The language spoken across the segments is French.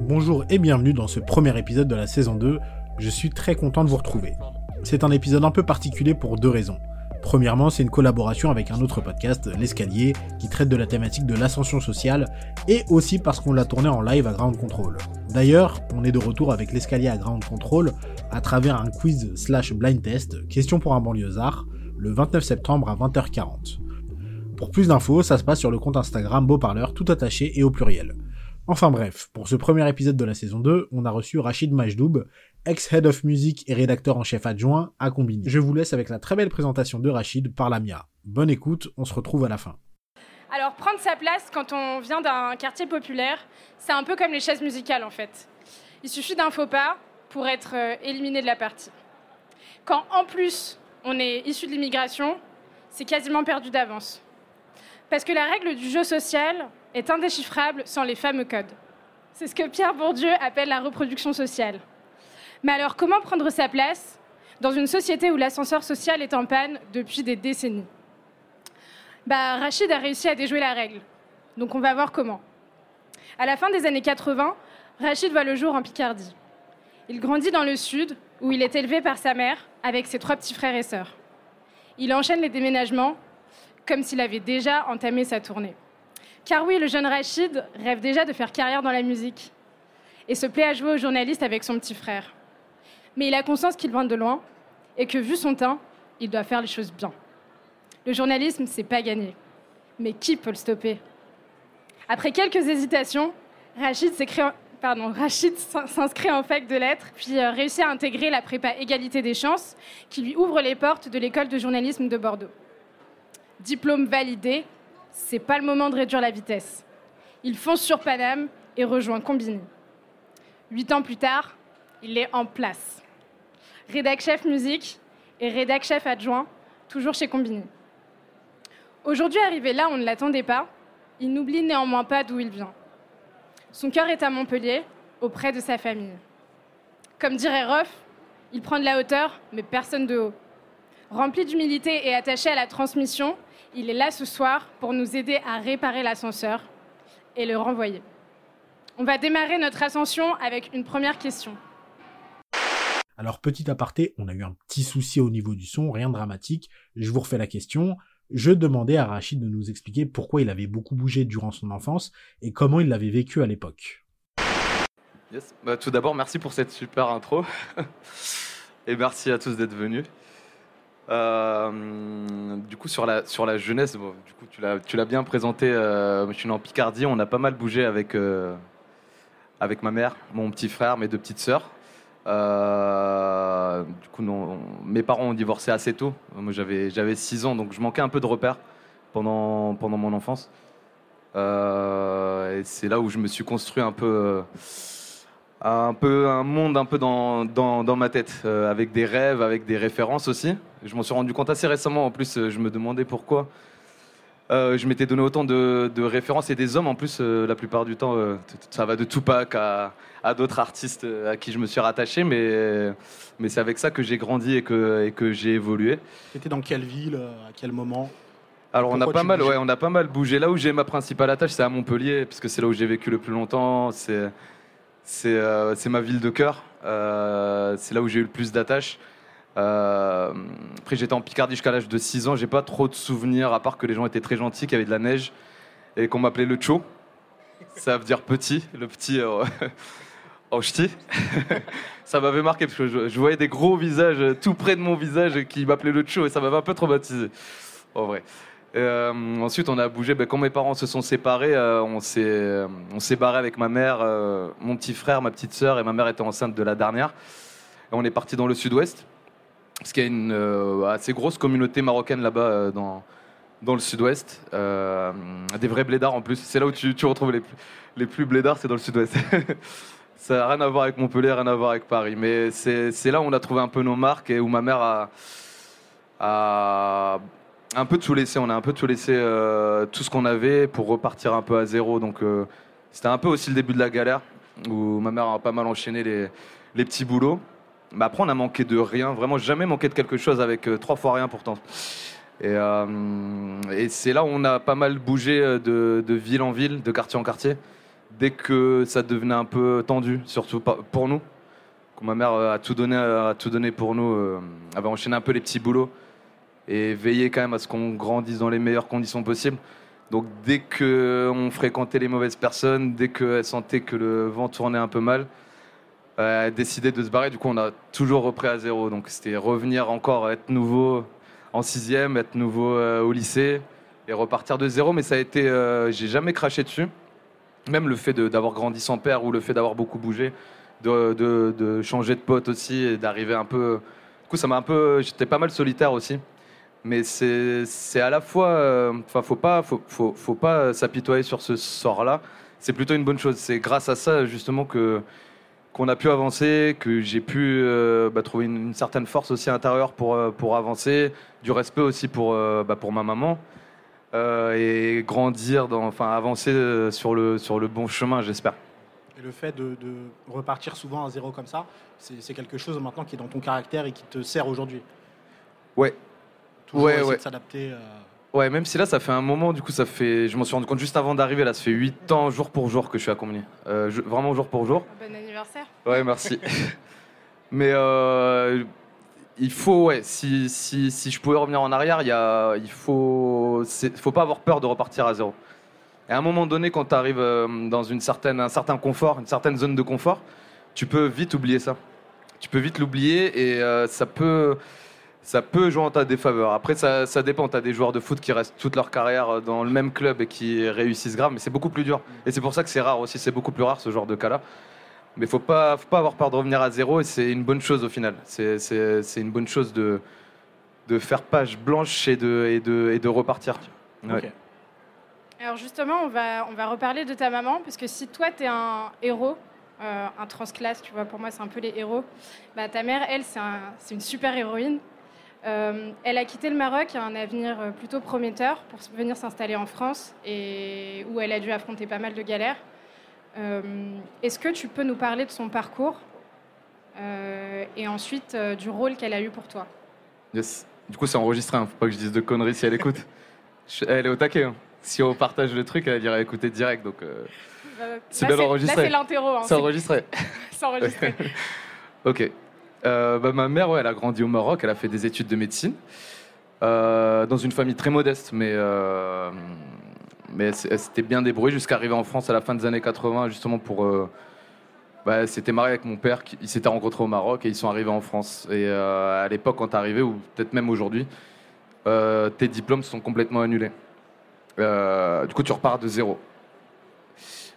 Bonjour et bienvenue dans ce premier épisode de la saison 2. Je suis très content de vous retrouver. C'est un épisode un peu particulier pour deux raisons. Premièrement, c'est une collaboration avec un autre podcast, L'Escalier, qui traite de la thématique de l'ascension sociale, et aussi parce qu'on l'a tourné en live à Ground Control. D'ailleurs, on est de retour avec L'Escalier à Ground Control à travers un quiz slash blind test, question pour un banlieusard, le 29 septembre à 20h40. Pour plus d'infos, ça se passe sur le compte Instagram Beauparleur tout attaché et au pluriel. Enfin bref, pour ce premier épisode de la saison 2, on a reçu Rachid Majdoub, ex-head of music et rédacteur en chef adjoint à Combini. Je vous laisse avec la très belle présentation de Rachid par Lamia. Bonne écoute, on se retrouve à la fin. Alors prendre sa place quand on vient d'un quartier populaire, c'est un peu comme les chaises musicales en fait. Il suffit d'un faux pas pour être euh, éliminé de la partie. Quand en plus on est issu de l'immigration, c'est quasiment perdu d'avance. Parce que la règle du jeu social, est indéchiffrable sans les fameux codes. C'est ce que Pierre Bourdieu appelle la reproduction sociale. Mais alors, comment prendre sa place dans une société où l'ascenseur social est en panne depuis des décennies? Bah, Rachid a réussi à déjouer la règle. Donc on va voir comment. À la fin des années 80, Rachid voit le jour en Picardie. Il grandit dans le sud, où il est élevé par sa mère avec ses trois petits frères et sœurs. Il enchaîne les déménagements comme s'il avait déjà entamé sa tournée. Car oui, le jeune Rachid rêve déjà de faire carrière dans la musique et se plaît à jouer au journaliste avec son petit frère. Mais il a conscience qu'il vient de loin et que, vu son teint, il doit faire les choses bien. Le journalisme, c'est pas gagné. Mais qui peut le stopper? Après quelques hésitations, Rachid s'inscrit en fac de lettres, puis euh, réussit à intégrer la prépa égalité des chances, qui lui ouvre les portes de l'école de journalisme de Bordeaux. Diplôme validé, c'est pas le moment de réduire la vitesse. Il fonce sur Paname et rejoint Combini. Huit ans plus tard, il est en place. Rédac chef musique et rédac chef adjoint, toujours chez Combini. Aujourd'hui arrivé là, on ne l'attendait pas. Il n'oublie néanmoins pas d'où il vient. Son cœur est à Montpellier, auprès de sa famille. Comme dirait Roff, il prend de la hauteur, mais personne de haut. Rempli d'humilité et attaché à la transmission, il est là ce soir pour nous aider à réparer l'ascenseur et le renvoyer. On va démarrer notre ascension avec une première question. Alors petit aparté, on a eu un petit souci au niveau du son, rien de dramatique. Je vous refais la question. Je demandais à Rachid de nous expliquer pourquoi il avait beaucoup bougé durant son enfance et comment il l'avait vécu à l'époque. Bah, tout d'abord, merci pour cette super intro. et merci à tous d'être venus. Euh, du coup, sur la, sur la jeunesse, du coup, tu l'as bien présenté. Euh, je suis né en Picardie. On a pas mal bougé avec, euh, avec ma mère, mon petit frère, mes deux petites sœurs. du coup, non, mes parents ont divorcé assez tôt. Moi, j'avais 6 ans, donc je manquais un peu de repères pendant, pendant mon enfance. et c'est là où je me suis construit un peu un peu un monde un peu dans, dans, ma tête, euh, avec des rêves, avec des références aussi. Je m'en suis rendu compte assez récemment. En plus, euh, je me demandais pourquoi. Euh, je m'étais donné autant de, références et des hommes en plus la plupart du temps. ça va de Tupac à, à d'autres artistes à qui je me suis rattaché, mais, mais c'est avec ça que j'ai grandi et que, et que j'ai évolué. C'était dans quelle ville, à quel moment? Alors on a pas mal, ouais, on a pas mal bougé. Là où j'ai ma principale attache, c'est à Montpellier, parce que c'est là où j'ai vécu le plus longtemps. C'est c'est ma ville de cœur. Euh, c'est là où j'ai eu le plus d'attaches. Euh, après, j'étais en Picardie jusqu'à l'âge de 6 ans. J'ai pas trop de souvenirs, à part que les gens étaient très gentils, qu'il y avait de la neige et qu'on m'appelait le Cho. Ça veut dire petit, le petit en ch'ti. ça m'avait marqué parce que je, voyais des gros visages tout près de mon visage qui m'appelaient le Cho et ça m'avait un peu traumatisé. En vrai. Euh, ensuite, on a bougé. Ben, quand mes parents se sont séparés, euh, on s'est on s'est barré avec ma mère, euh, mon petit frère, ma petite sœur, et ma mère était enceinte de la dernière. On est parti dans le sud-ouest, parce qu'il y a une assez grosse communauté marocaine là-bas dans le sud-ouest, des vrais blédards en plus. C'est là où tu, retrouves les plus, blédards, c'est dans le sud-ouest. Ça n'a rien à voir avec Montpellier, rien à voir avec Paris. Mais c'est là où on a trouvé un peu nos marques et où ma mère a un peu tout laissé. On a un peu tout laissé, euh, tout ce qu'on avait pour repartir un peu à zéro. Donc euh, c'était un peu aussi le début de la galère où ma mère a pas mal enchaîné les, petits boulots. Mais après, on a manqué de rien. Vraiment, jamais manqué de quelque chose avec euh, trois fois rien pourtant. Et, c'est là où on a pas mal bougé de, ville en ville, de quartier en quartier, dès que ça devenait un peu tendu, surtout pour nous, quand ma mère a tout donné, a tout donné pour nous, avait enchaîné un peu les petits boulots et veillé quand même à ce qu'on grandisse dans les meilleures conditions possibles. Donc dès qu'on fréquentait les mauvaises personnes, dès qu'elle sentait que le vent tournait un peu mal, a décidé de se barrer. Du coup, on a toujours repris à zéro. Donc c'était revenir encore, être nouveau en sixième, être nouveau euh, au lycée et repartir de zéro. Mais ça a été, euh, j'ai jamais craché dessus. Même le fait d'avoir grandi sans père ou le fait d'avoir beaucoup bougé, de, de, changer de pote aussi et d'arriver un peu. Du coup, ça m'a un peu. J'étais pas mal solitaire aussi mais c'est à la fois, euh, enfin, faut pas, faut, faut, faut pas s'apitoyer sur ce sort-là. C'est plutôt une bonne chose. C'est grâce à ça justement que qu'on a pu avancer, que j'ai pu euh, bah, trouver une, certaine force aussi intérieure pour euh, pour avancer, du respect aussi pour bah, pour ma maman et grandir, dans, enfin avancer sur le sur le bon chemin, j'espère. Et le fait de, de, repartir souvent à zéro comme ça, c'est quelque chose maintenant qui est dans ton caractère et qui te sert aujourd'hui? Ouais, ouais, ouais. de s'adapter. Euh. Ouais, même si là, ça fait un moment, du coup, ça fait. Je m'en suis rendu compte juste avant d'arriver, là, ça fait 8 ans, jour pour jour, que je suis à Combini. Euh, vraiment jour pour jour. Bon anniversaire. Ouais, merci. Mais euh, il faut, ouais, si, si, si, je pouvais revenir en arrière, il, y a, il faut, faut pas avoir peur de repartir à zéro. Et à un moment donné, quand tu arrives dans une certaine, un certain confort, une certaine zone de confort, tu peux vite oublier ça. Tu peux vite l'oublier et ça peut ça peut jouer en ta défaveur. Après, ça, ça dépend. Tu as des joueurs de foot qui restent toute leur carrière dans le même club et qui réussissent grave, mais c'est beaucoup plus dur. Et c'est pour ça que c'est rare aussi, c'est beaucoup plus rare ce genre de cas-là. Mais il faut pas, faut pas avoir peur de revenir à zéro et c'est une bonne chose au final. C'est une bonne chose de, de faire page blanche et de, et de, et de repartir. Alors justement, on va, on va reparler de ta maman, parce que si toi, tu es un héros, euh, un transclasse, tu vois, pour moi, c'est un peu les héros, bah, ta mère, elle, c'est un, une super héroïne. Euh, elle a quitté le Maroc à un avenir euh, plutôt prometteur pour venir s'installer en France et où elle a dû affronter pas mal de galères. Euh, est-ce que tu peux nous parler de son parcours et ensuite du rôle qu'elle a eu pour toi? Yes. Du coup, c'est enregistré, hein. faut pas que je dise de conneries si elle écoute. Elle est au taquet. Hein. Si on partage le truc, elle dirait écouter direct. Donc, c'est bien enregistré. Là, c'est l'interro. Hein. c'est enregistré. c'est enregistré. ok. Euh, bah, ma mère, ouais, elle a grandi au Maroc, elle a fait des études de médecine, euh, dans une famille très modeste, mais, euh, mais elle s'était bien débrouillée jusqu'à arriver en France à la fin des années 80, justement pour... Bah, elle s'était mariée avec mon père, ils s'étaient rencontrés au Maroc et ils sont arrivés en France. Et à l'époque, quand tu arrivé, ou peut-être même aujourd'hui, tes diplômes sont complètement annulés. du coup, tu repars de zéro.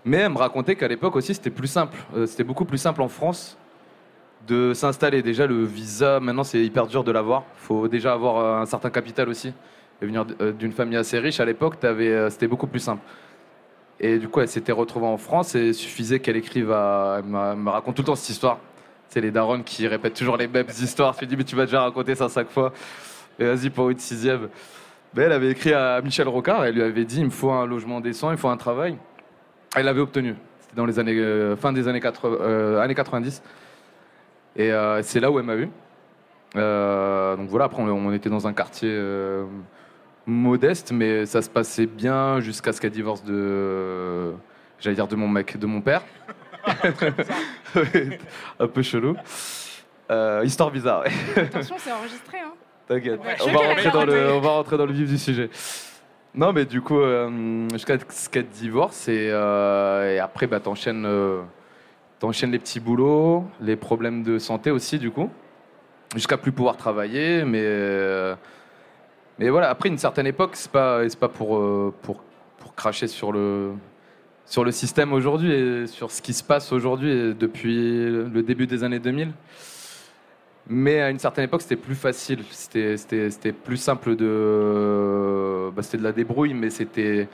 Mais elle me racontait qu'à l'époque aussi, c'était plus simple. c'était beaucoup plus simple en France de s'installer. Déjà, le visa, maintenant, c'est hyper dur de l'avoir. Il faut déjà avoir euh, un certain capital aussi. Et venir euh, d'une famille assez riche, à l'époque, euh, c'était beaucoup plus simple. Et du coup, elle s'était retrouvée en France et il suffisait qu'elle écrive à. Elle me raconte tout le temps cette histoire. C'est les darons qui répètent toujours les mêmes histoires. Tu dis, mais tu vas déjà raconter ça chaque fois. Et vas-y, pour une sixième. Mais elle avait écrit à Michel Rocard, elle lui avait dit, il me faut un logement décent, il faut un travail. Elle l'avait obtenu. C'était dans les années, fin des années, 80, années 90. Et euh, c'est là où elle m'a vu. Euh, donc voilà, après on, était dans un quartier euh, modeste, mais ça se passait bien jusqu'à ce qu'elle divorce de, j'allais dire de mon mec, de mon père. un peu chelou. histoire bizarre. Attention, c'est enregistré. Hein. T'inquiète. On, va rentrer dans le, on va rentrer dans le vif du sujet. Non, mais du coup, jusqu'à ce qu'elle divorce et, et après, bah, t'enchaînes T'enchaînes les petits boulots, les problèmes de santé aussi, du coup, jusqu'à plus pouvoir travailler. Mais, euh, mais voilà, après une certaine époque, c'est pas, pas pour, euh, pour, pour cracher sur le, sur le système aujourd'hui et sur ce qui se passe aujourd'hui depuis le début des années 2000. Mais à une certaine époque, c'était plus facile. C'était plus simple de. Bah, c'était de la débrouille, mais c'était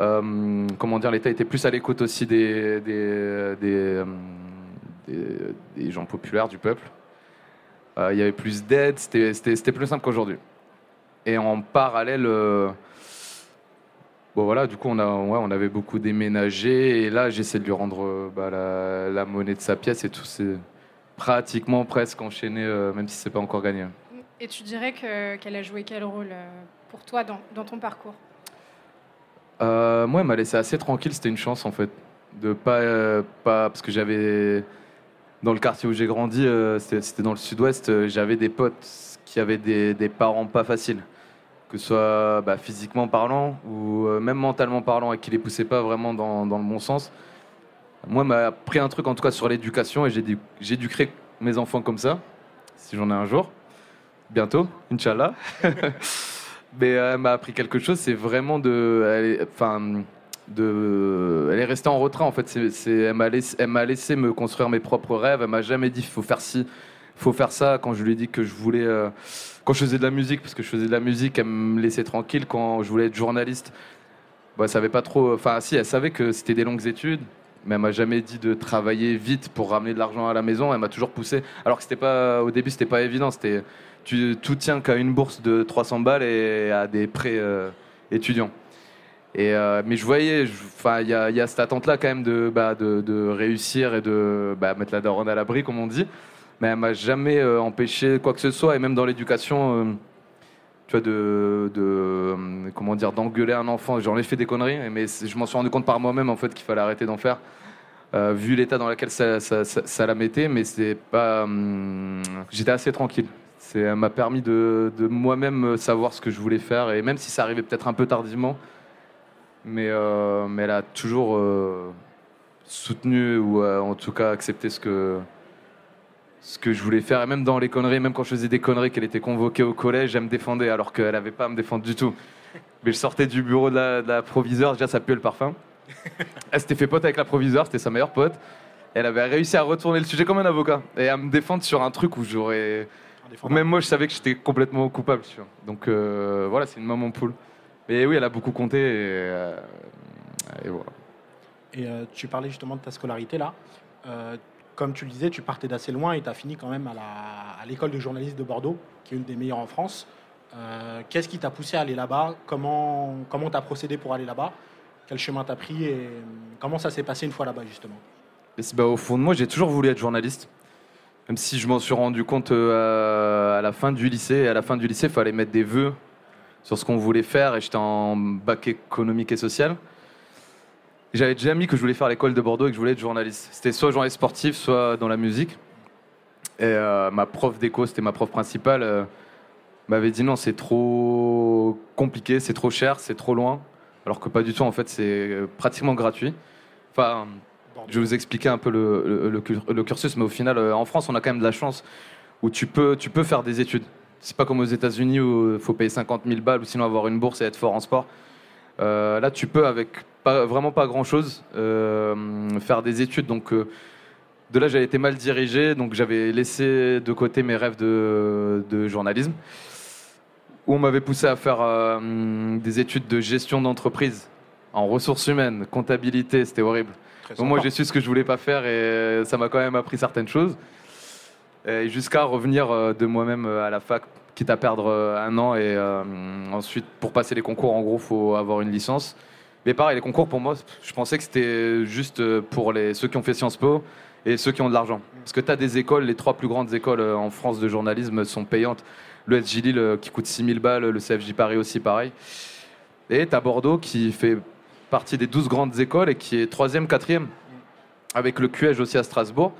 euh, comment dire, l'État était plus à l'écoute aussi des, euh, gens populaires, du peuple. Euh, il y avait plus d'aide, c'était plus simple qu'aujourd'hui. Et en parallèle, bon voilà, du coup on, a, avait beaucoup déménagé et là j'essaie de lui rendre bah, la, monnaie de sa pièce et tout c'est pratiquement presque enchaîné, même si c'est pas encore gagné. Et tu dirais qu'elle a joué quel rôle pour toi dans ton parcours? Euh, moi, elle m'a laissé assez tranquille, c'était une chance en fait. De pas, euh, pas parce que j'avais dans le quartier où j'ai grandi, euh, c'était dans le sud-ouest, euh, j'avais des potes qui avaient des, parents pas faciles, que ce soit bah, physiquement parlant ou euh, même mentalement parlant, et qui les poussaient pas vraiment dans, dans le bon sens. Moi, m'a appris un truc en tout cas sur l'éducation et j'ai dû, mes enfants comme ça, si j'en ai un jour, bientôt, Inch'Allah. Mais euh, elle m'a appris quelque chose, c'est vraiment de. elle est- Enfin. De, elle est restée en retrait en fait. Laissé, elle m'a laissé me construire mes propres rêves. Elle m'a jamais dit faut faire ci, faut faire ça. Quand je lui ai dit que je voulais, euh, quand je faisais de la musique, parce que je faisais de la musique, elle me laissait tranquille. Quand je voulais être journaliste, bah, elle savait pas trop. Enfin, si, elle savait que c'était des longues études, mais elle m'a jamais dit de travailler vite pour ramener de l'argent à la maison. Elle m'a toujours poussé. Alors que c'était pas, au début, c'était pas évident. C'était, tout tient qu'à une bourse de 300 balles et à des prêts euh, étudiants. Euh, mais je voyais, il y a, cette attente-là quand même de, bah, réussir et de bah, mettre la daronne à l'abri, comme on dit. Mais elle m'a jamais euh, empêché quoi que ce soit. Et même dans l'éducation, tu vois, de, comment dire, d'engueuler un enfant. J'en ai fait des conneries, mais je m'en suis rendu compte par moi-même en fait qu'il fallait arrêter d'en faire. vu l'état dans lequel ça, la mettait, mais c'est pas. J'étais assez tranquille. C'est, elle m'a permis de, de moi-même savoir ce que je voulais faire, et même si ça arrivait peut-être un peu tardivement, mais, euh, mais elle a toujours euh, soutenu ou euh, en tout cas accepté ce que, ce que je voulais faire. Et même dans les conneries, même quand je faisais des conneries, qu'elle était convoquée au collège, elle me défendait alors qu'elle n'avait pas à me défendre du tout. Mais je sortais du bureau de la, de la proviseure, déjà ça puait le parfum. Elle s'était fait pote avec la proviseure, c'était sa meilleure pote. Elle avait réussi à retourner le sujet comme un avocat et à me défendre sur un truc où j'aurais. Même moi, je savais que j'étais complètement coupable. Tu vois. Donc euh, voilà, c'est une maman poule. Mais oui, elle a beaucoup compté et, euh, et voilà. Et euh, tu parlais justement de ta scolarité là. Euh, comme tu le disais, tu partais d'assez loin et tu as fini quand même à l'école de journalisme de Bordeaux, qui est une des meilleures en France. Euh, Qu'est-ce qui t'a poussé à aller là-bas? Comment comment t'as procédé pour aller là-bas? Quel chemin t'as pris et comment ça s'est passé une fois là-bas justement? Bah, au fond de moi, j'ai toujours voulu être journaliste. Même si je m'en suis rendu compte euh, à, la fin du lycée. Et à la fin du lycée, il fallait mettre des vœux sur ce qu'on voulait faire. Et j'étais en bac économique et social. J'avais déjà mis que je voulais faire l'école de Bordeaux et que je voulais être journaliste. C'était soit journaliste sportif, soit dans la musique. Et euh, ma prof d'éco, c'était ma prof principale, euh, m'avait dit non, c'est trop compliqué, c'est trop cher, c'est trop loin. Alors que pas du tout, en fait, c'est pratiquement gratuit. Enfin, je vais vous expliquer un peu le, le- le cur- le cursus, mais au final, euh, en France, on a quand même de la chance où tu peux, faire des études. C'est pas comme aux États-Unis où il faut payer 50 000 balles ou sinon avoir une bourse et être fort en sport. Euh, là, tu peux, avec vraiment pas grand-chose, euh, faire des études. Donc, euh, de là, j'avais été mal dirigé, donc j'avais laissé de côté mes rêves de, journalisme, où on m'avait poussé à faire euh, des études de gestion d'entreprise en ressources humaines, comptabilité, c'était horrible. Donc moi, j'ai su ce que je voulais pas faire et ça m'a quand même appris certaines choses. Et jusqu'à revenir euh, de moi-même euh, à la fac, quitte à perdre euh, un an. Et euh, ensuite, pour passer les concours, en gros, faut avoir une licence. Mais pareil, les concours, pour moi, je pensais que c'était juste pour les, ceux qui ont fait Sciences Po et ceux qui ont de l'argent. Parce que tu as des écoles, les trois plus grandes écoles en France de journalisme sont payantes. Le SJ Lille qui coûte 6000 balles, le CFJ Paris aussi pareil. Et tu as Bordeaux qui fait partie des 12 grandes écoles et qui est troisième, quatrième. Avec le QEG aussi à Strasbourg.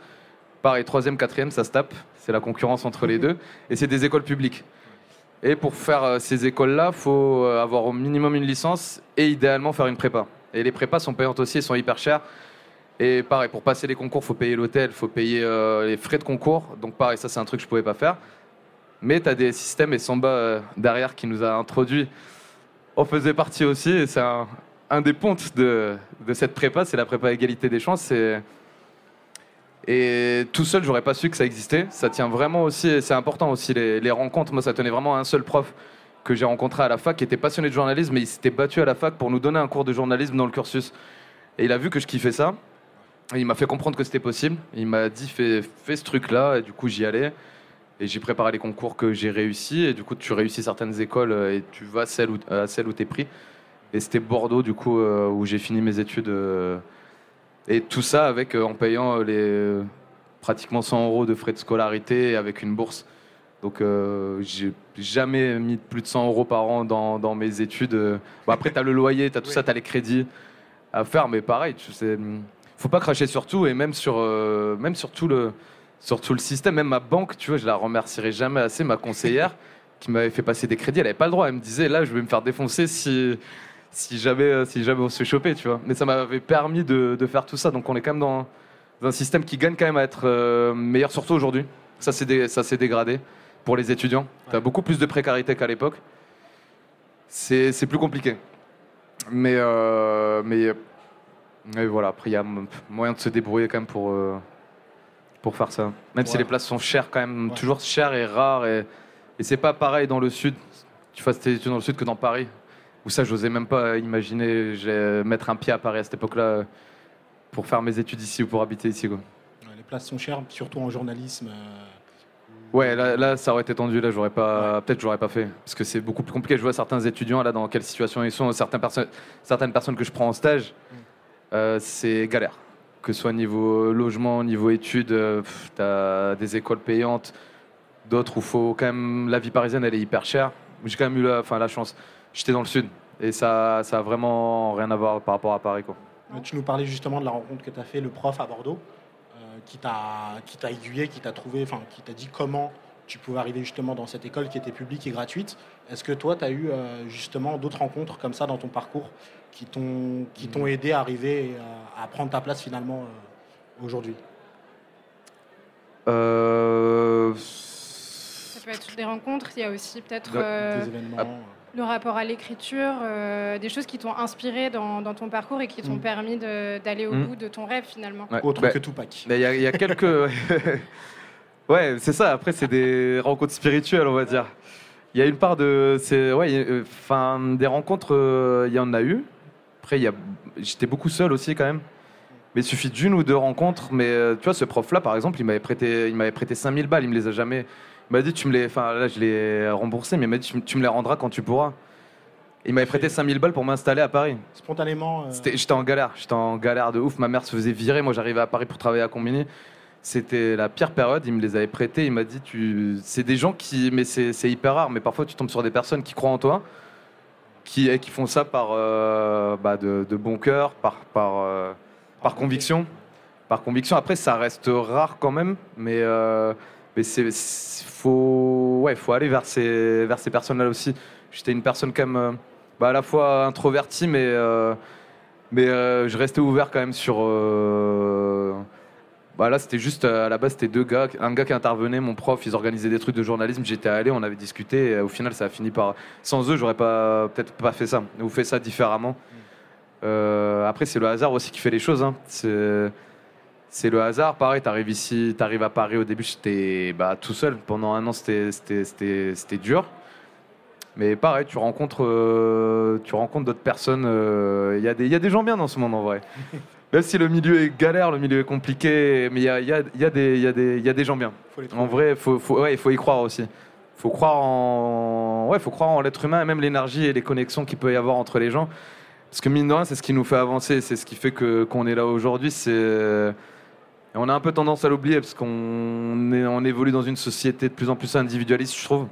Pareil, troisième, quatrième, ça se tape. C'est la concurrence entre les deux. Et c'est des écoles publiques. Et pour faire euh, ces écoles-là, il faut euh, avoir au minimum une licence et idéalement faire une prépa. Et les prépas sont payantes aussi, elles sont hyper chères. Et pareil, pour passer les concours, il faut payer l'hôtel, il faut payer euh, les frais de concours. Donc pareil, ça c'est un truc que je pouvais pas faire. Mais tu as des systèmes et Samba derrière qui nous a introduit. On faisait partie aussi, et c'est un, un des pontes de, cette prépa, c'est la prépa égalité des chances. Et tout seul, j'aurais pas su que ça existait. Ça tient vraiment aussi, c'est important aussi, les, rencontres. Moi, ça tenait vraiment à un seul prof que j'ai rencontré à la fac, qui était passionné de journalisme, mais il s'était battu à la fac pour nous donner un cours de journalisme dans le cursus. Et il a vu que je kiffais ça. Il m'a fait comprendre que c'était possible. Il m'a dit fais, ce truc-là. Et du coup, j'y allais. Et j'ai préparé les concours que j'ai réussi. Et du coup, tu réussis certaines écoles euh, et tu vas à celle où, à celle où tu es pris. Et c'était Bordeaux, du coup, euh, où j'ai fini mes études. euh, et tout ça avec, euh, en payant les pratiquement 100 euros de frais de scolarité et avec une bourse. Donc, euh, j'ai jamais mis plus de 100 euros par an dans, dans mes études. Bon, après, tu as le loyer, tu as tout ça, tu as les crédits à faire. Mais pareil, tu sais, faut pas cracher sur tout et même sur, euh, même sur tout le, sur tout le système, même ma banque, tu vois, je la remercierai jamais assez, ma conseillère qui m'avait fait passer des crédits, elle avait pas le droit. Elle me disait, là, je vais me faire défoncer si, si jamais, euh, si jamais on se fait choper, tu vois. Mais ça m'avait permis de, de faire tout ça. Donc on est quand même dans, dans un système qui gagne quand même à être euh, meilleur, surtout aujourd'hui. Ça s'est dé- dégradé pour les étudiants. Tu as beaucoup plus de précarité qu'à l'époque. C'est plus compliqué. Mais, euh, mais, mais voilà, après, il y a moyen de se débrouiller quand même pour, euh, pour faire ça. Même si Ouais. les places sont chères, quand même, Ouais. toujours chères et rares. Et, et c'est pas pareil dans le sud. Tu fasses tes études dans le sud que dans Paris. Où ça, j'osais même pas imaginer j'ai- mettre un pied à Paris à cette époque-là euh, pour faire mes études ici ou pour habiter ici. Quoi. Ouais, Les places sont chères, surtout en journalisme. euh, Ouais, là, là, ça aurait été tendu. Là, j'aurais pas, peut-être, j'aurais pas fait, parce que c'est beaucoup plus compliqué. Je vois certains étudiants là dans quelle situation ils sont. Certaines personnes, certaines personnes que je prends en stage, euh, c'est galère. Que ce soit niveau logement, niveau études, euh, pff, t'as des écoles payantes, d'autres où faut quand même la vie parisienne, elle est hyper chère. J'ai quand même eu la, enfin, la chance. J'étais dans le sud et ça, ça a vraiment rien à voir par rapport à Paris, quoi. Euh, Tu nous parlais justement de la rencontre que tu as fait, le prof à Bordeaux, euh, qui t'a qui t'a aiguillé, qui t'a trouvé, enfin, qui t'a dit comment tu pouvais arriver justement dans cette école qui était publique et gratuite. Est-ce que toi, tu as eu euh, justement d'autres rencontres comme ça dans ton parcours qui t'ont qui t'ont aidé à arriver à, à prendre ta place finalement euh, aujourd'hui? Euh, Ça peut être des rencontres, il y a aussi peut-être euh, Des événements ah. Le rapport à l'écriture, euh, des choses qui t'ont inspiré dans, dans ton parcours et qui t'ont Mm. permis d'aller au Mm. bout de ton rêve finalement. ouais. autres Bah, que Tupac. Il y, a- il y a quelques. ouais, c'est ça. Après, c'est des rencontres spirituelles, on va dire. Il y a une part de. c'est Ouais, euh, enfin, des rencontres, euh, il y en a eu. Après, il y a... j'étais beaucoup seul aussi, quand même. Mais il suffit d'une ou deux rencontres. Mais tu vois, ce prof-là, par exemple, il m'avait prêté, il m'avait prêté 5000 balles. Il me les a jamais. Il m'a dit, tu me les. Enfin, là, je les remboursé, mais il m'a dit, tu, tu me les rendras quand tu pourras. Il m'avait prêté 5000 balles pour m'installer à Paris. Spontanément. euh, J'étais en galère, j'étais en galère de ouf. Ma mère se faisait virer, moi j'arrivais à Paris pour travailler à Combini. C'était la pire période, il me les avait prêtés, il m'a dit tu... c'est des gens qui, mais c'est c'est hyper rare, mais parfois tu tombes sur des personnes qui croient en toi, qui, qui font ça par euh, bah, de, de bon cœur, par, par, euh, par conviction. Par conviction. Après, ça reste rare quand même, mais, mais c'est faut, ouais, faut aller vers ces, vers ces personnes-là aussi. J'étais une personne quand même euh, bah, à la fois introvertie, mais, euh, mais euh, je restais ouvert quand même sur. euh, bah, là, c'était juste à la base, c'était deux gars, un gars qui intervenait, mon prof, ils organisaient des trucs de journalisme. J'étais allé, on avait discuté. Et au final, ça a fini par. Sans eux, j'aurais pas peut-être pas fait ça. Ou fait ça différemment. Euh, après, c'est le hasard aussi qui fait les choses. hein. C'est c'est le hasard. Pareil, t'arrives ici, t'arrives à Paris au début, j'étais bah, tout seul. Pendant un an, c'était- dur. Mais pareil, tu rencontres, euh, tu rencontres d'autres personnes. euh, Il y, a des- il y a des gens bien dans ce monde en vrai. Même si le milieu est galère, le milieu est compliqué, mais il y a, il y a- il y a des- il y a des- il y a des gens bien. faut les En vrai, faut, faut, ouais, il faut y croire aussi. Faut croire en, ouais, faut croire en l'être humain et même l'énergie et les connexions qu'il peut y avoir entre les gens. Parce que mine de rien, c'est ce qui nous fait avancer, c'est ce qui fait que qu'on est là aujourd'hui. C'est, et on a un peu tendance à l'oublier parce qu'on est, on évolue dans une société de plus en plus individualiste, je trouve.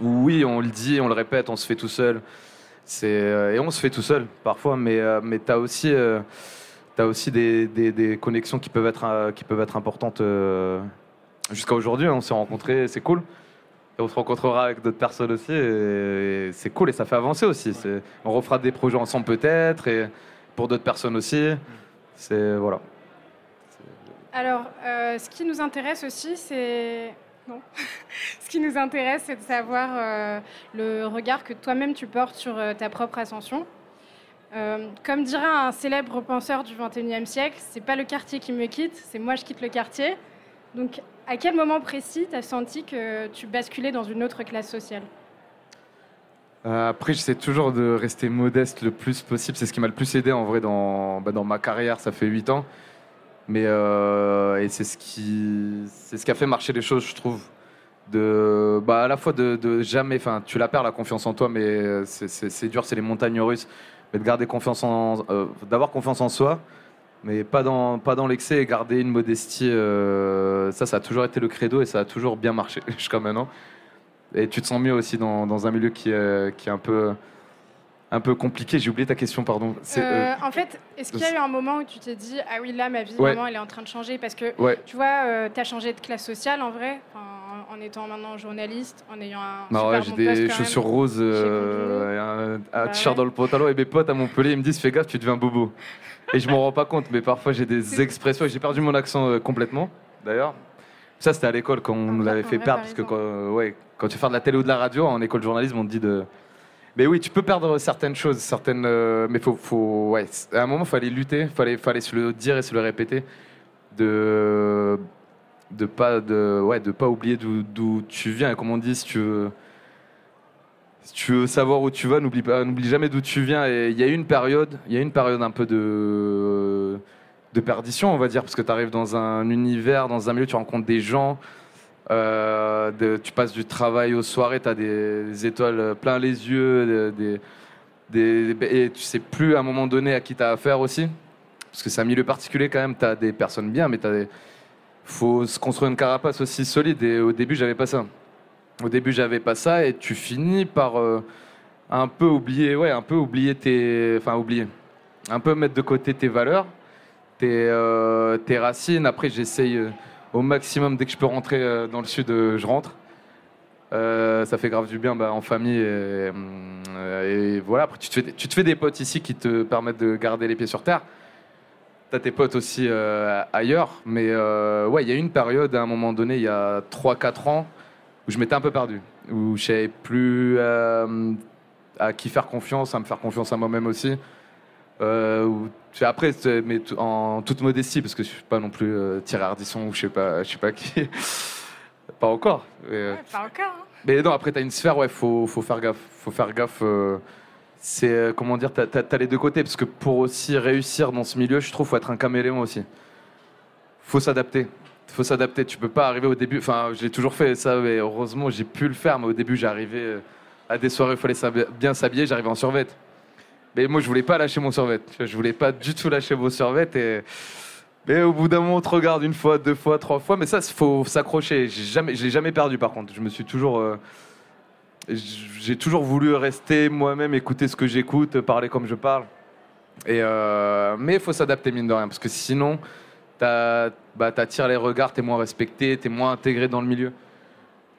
Où oui, on le dit, on le répète, on se fait tout seul. C'est euh, et on se fait tout seul parfois, mais euh, mais t'as aussi euh, aussi des, des, des connexions qui peuvent être euh, qui peuvent être importantes. Jusqu'à aujourd'hui, hein, on s'est rencontrés, c'est cool. Et on se rencontrera avec d'autres personnes aussi, et, et c'est cool et ça fait avancer aussi. On refera des projets ensemble peut-être, et pour d'autres personnes aussi. C'est voilà. Alors, euh, ce qui nous intéresse aussi, c'est. Non. ce qui nous intéresse, c'est de savoir euh, le regard que toi-même tu portes sur euh, ta propre ascension. Comme dira un célèbre penseur du 21e siècle, c'est pas le quartier qui me quitte, c'est moi je quitte le quartier. Donc, à quel moment précis tu as senti que tu basculais dans une autre classe sociale? Après, j'essaie toujours de rester modeste le plus possible. C'est ce qui m'a le plus aidé en vrai dans, bah, dans ma carrière. Ça fait 8 ans. Mais euh, et c'est ce qui c'est ce qui a fait marcher les choses, je trouve. Bah à la fois de, de jamais, enfin tu la perds la confiance en toi, mais euh, c'est- dur, c'est les montagnes russes. Mais de garder confiance en, euh, d'avoir confiance en soi, mais pas dans pas dans l'excès et garder une modestie. ça, ça a toujours été le credo et ça a toujours bien marché jusqu'à maintenant. Et tu te sens mieux aussi dans, un milieu qui est un peu un peu compliqué. J'ai oublié ta question, pardon. C'est, euh, en fait, est-ce qu'il y a eu un moment où tu t'es dit ah oui là ma vie vraiment elle est en train de changer parce que tu vois tu as changé de classe sociale en vrai en étant maintenant journaliste, en ayant un. Bah ouais, j'ai des chaussures roses, euh, un, bah t-shirt dans le pantalon, et mes potes à Montpellier ils me disent fais gaffe, tu deviens bobo. et je m'en rends pas compte, mais parfois j'ai des expressions, et j'ai perdu mon accent euh, complètement, d'ailleurs. Ça, c'était à l'école quand on nous l'avait fait perdre, parce que quand, ouais, quand tu fais de la télé ou de la radio, en école de journalisme, on te dit de. Mais oui, tu peux perdre certaines choses, certaines. Euh, mais faut, faut, ouais, à un moment, fallait lutter, fallait, fallait se le dire et se le répéter. De de pas de ouais de pas oublier d'où tu viens et comme on dit si tu veux si tu veux savoir où tu vas n'oublie pas n'oublie jamais d'où tu viens et il y a une période il y a une période un peu de de perdition on va dire parce que tu arrives dans un univers dans un milieu tu rencontres des gens euh, tu passes du travail aux soirées tu as des, étoiles plein les yeux des, des, et tu sais plus à un moment donné à qui tu as affaire aussi parce que c'est un milieu particulier quand même tu as des personnes bien mais des faut se construire une carapace aussi solide. Et au début, j'avais pas ça. Au début, j'avais pas ça, et tu finis par euh, un peu oublier, ouais, un peu oublier tes, enfin oublier, un peu mettre de côté tes valeurs, tes, euh, tes racines. Après, j'essaye euh, au maximum dès que je peux rentrer dans le sud, je rentre. ça fait grave du bien bah, en famille et, voilà. Après, tu te, fais, tu te fais des potes ici qui te permettent de garder les pieds sur terre t'as tes potes aussi euh, ailleurs. Mais euh, ouais, il y a une période, à un moment donné, il y a 3-4 ans, où je m'étais un peu perdu. Où je savais plus euh, à qui faire confiance, à me faire confiance à moi-même aussi. Où, après, mais en toute modestie, parce que je suis pas non plus Thierry Ardisson ou je sais pas, je sais pas qui. pas encore. Mais, pas encore. Hein. Mais non, après, tu as une sphère, ouais, faut, faut faire gaffe. Faut faire gaffe c'est euh, comment dire, t'as as, les deux côtés parce que pour aussi réussir dans ce milieu, je trouve, faut être un caméléon aussi. Faut s'adapter. Faut s'adapter. Tu peux pas arriver au début. Enfin, j'ai toujours fait ça, mais heureusement j'ai pu le faire. Mais au début, j'arrivais euh, à des soirées où il fallait bien s'habiller. J'arrivais en survêt. Mais moi, je voulais pas lâcher mon survêt. Je voulais pas du tout lâcher vos survêt. Et... Mais au bout d'un moment, on te regarde une fois, deux fois, trois fois. Mais ça, il faut s'accrocher. Jamais, je l'ai jamais perdu par contre. Je me suis toujours. Euh, j'ai toujours voulu rester moi-même, écouter ce que j'écoute, parler comme je parle. Et euh, mais il faut s'adapter, mine de rien, parce que sinon, bah, attires les regards, tu es moins respecté, tu es moins intégré dans le milieu.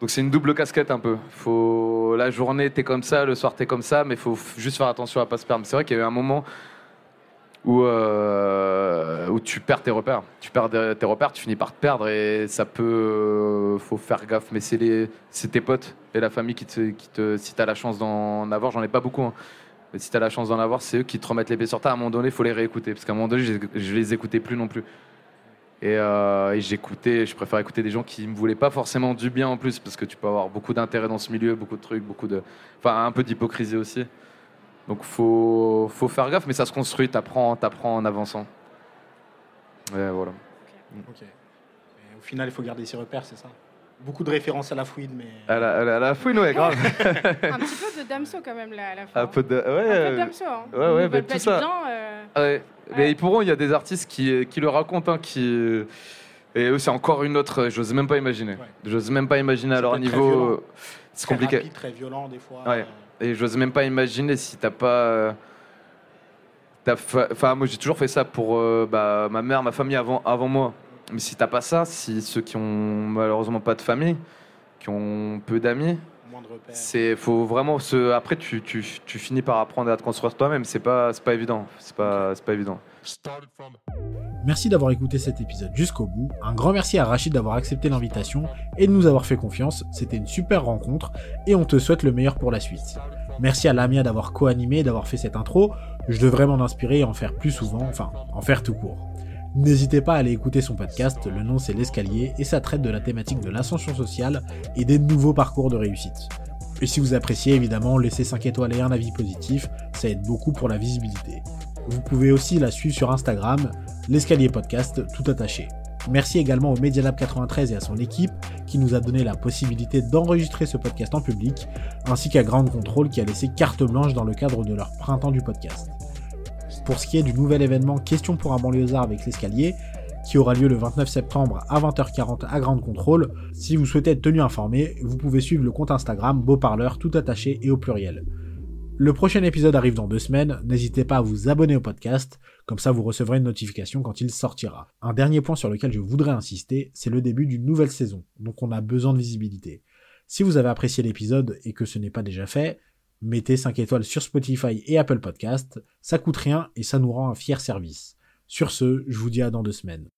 Donc c'est une double casquette un peu. Faut, la journée, tu es comme ça, le soir, tu es comme ça, mais faut juste faire attention à pas se perdre. C'est vrai qu'il y a eu un moment où, euh, où tu perds tes repères. Tu perds tes repères, tu finis par te perdre et ça peut. Euh, faut faire gaffe, mais c'est tes potes et la famille qui te. Qui te si tu as la chance d'en avoir, j'en ai pas beaucoup, hein, mais si tu as la chance d'en avoir, c'est eux qui te remettent les pieds sur terre. À un moment donné, il faut les réécouter parce qu'à un moment donné, je, je, les écoutais plus non plus. Et, euh, et j'écoutais, je préfère écouter des gens qui me voulaient pas forcément du bien en plus parce que tu peux avoir beaucoup d'intérêt dans ce milieu, beaucoup de trucs, beaucoup de. Enfin, un peu d'hypocrisie aussi. Donc faut, faut faire gaffe, mais ça se construit, t'apprends, apprends en avançant. Et voilà. Au final, il faut garder ses repères, c'est ça? Beaucoup de références à la fouine, mais. À la, la fouine, ouais, grave. un petit peu de Damso quand même, là, à la fin. Un peu de, ouais, un peu de Damso. Hein. Ouais, ouais, mais tout ça. euh... ouais. Mais ils pourront, il y a des artistes qui, qui le racontent, hein, qui. Et eux, c'est encore une autre. J'ose même pas imaginer. J'ose même pas imaginer à leur niveau. C'est compliqué. Rapide, très violent, des fois. Ouais. Et j'ose même pas imaginer si t'as pas. Euh, enfin, moi j'ai toujours fait ça pour euh, bah, ma mère, ma famille avant, avant moi. Mais si t'as pas ça, si ceux qui ont malheureusement pas de famille, qui ont peu d'amis, c'est faut vraiment se. Après, tu, tu, tu, finis par apprendre à te construire toi-même. C'est pas c'est pas évident. C'est pas c'est pas évident. Merci d'avoir écouté cet épisode jusqu'au bout. Un grand merci à Rachid d'avoir accepté l'invitation et de nous avoir fait confiance. C'était une super rencontre et on te souhaite le meilleur pour la suite. Merci à Lamia d'avoir co-animé et d'avoir fait cette intro. Je devrais m'en inspirer et en faire plus souvent, enfin, en faire tout court. N'hésitez pas à aller écouter son podcast, le nom c'est L'escalier et ça traite de la thématique de l'ascension sociale et des nouveaux parcours de réussite. Et si vous appréciez, évidemment, laissez 5 étoiles et un avis positif, ça aide beaucoup pour la visibilité. Vous pouvez aussi la suivre sur Instagram, l'escalier podcast, tout attaché. Merci également au Medialab 93 et à son équipe qui nous a donné la possibilité d'enregistrer ce podcast en public, ainsi qu'à Ground Control qui a laissé carte blanche dans le cadre de leur printemps du podcast. Pour ce qui est du nouvel événement Question pour un banlieusard avec l'escalier, qui aura lieu le 29 septembre à 20h40 à Ground Control, si vous souhaitez être tenu informé, vous pouvez suivre le compte Instagram Beauparleur tout attaché et au pluriel. Le prochain épisode arrive dans deux semaines, n'hésitez pas à vous abonner au podcast, comme ça vous recevrez une notification quand il sortira. Un dernier point sur lequel je voudrais insister, c'est le début d'une nouvelle saison, donc on a besoin de visibilité. Si vous avez apprécié l'épisode et que ce n'est pas déjà fait, mettez 5 étoiles sur Spotify et Apple Podcast, ça coûte rien et ça nous rend un fier service. Sur ce, je vous dis à dans deux semaines.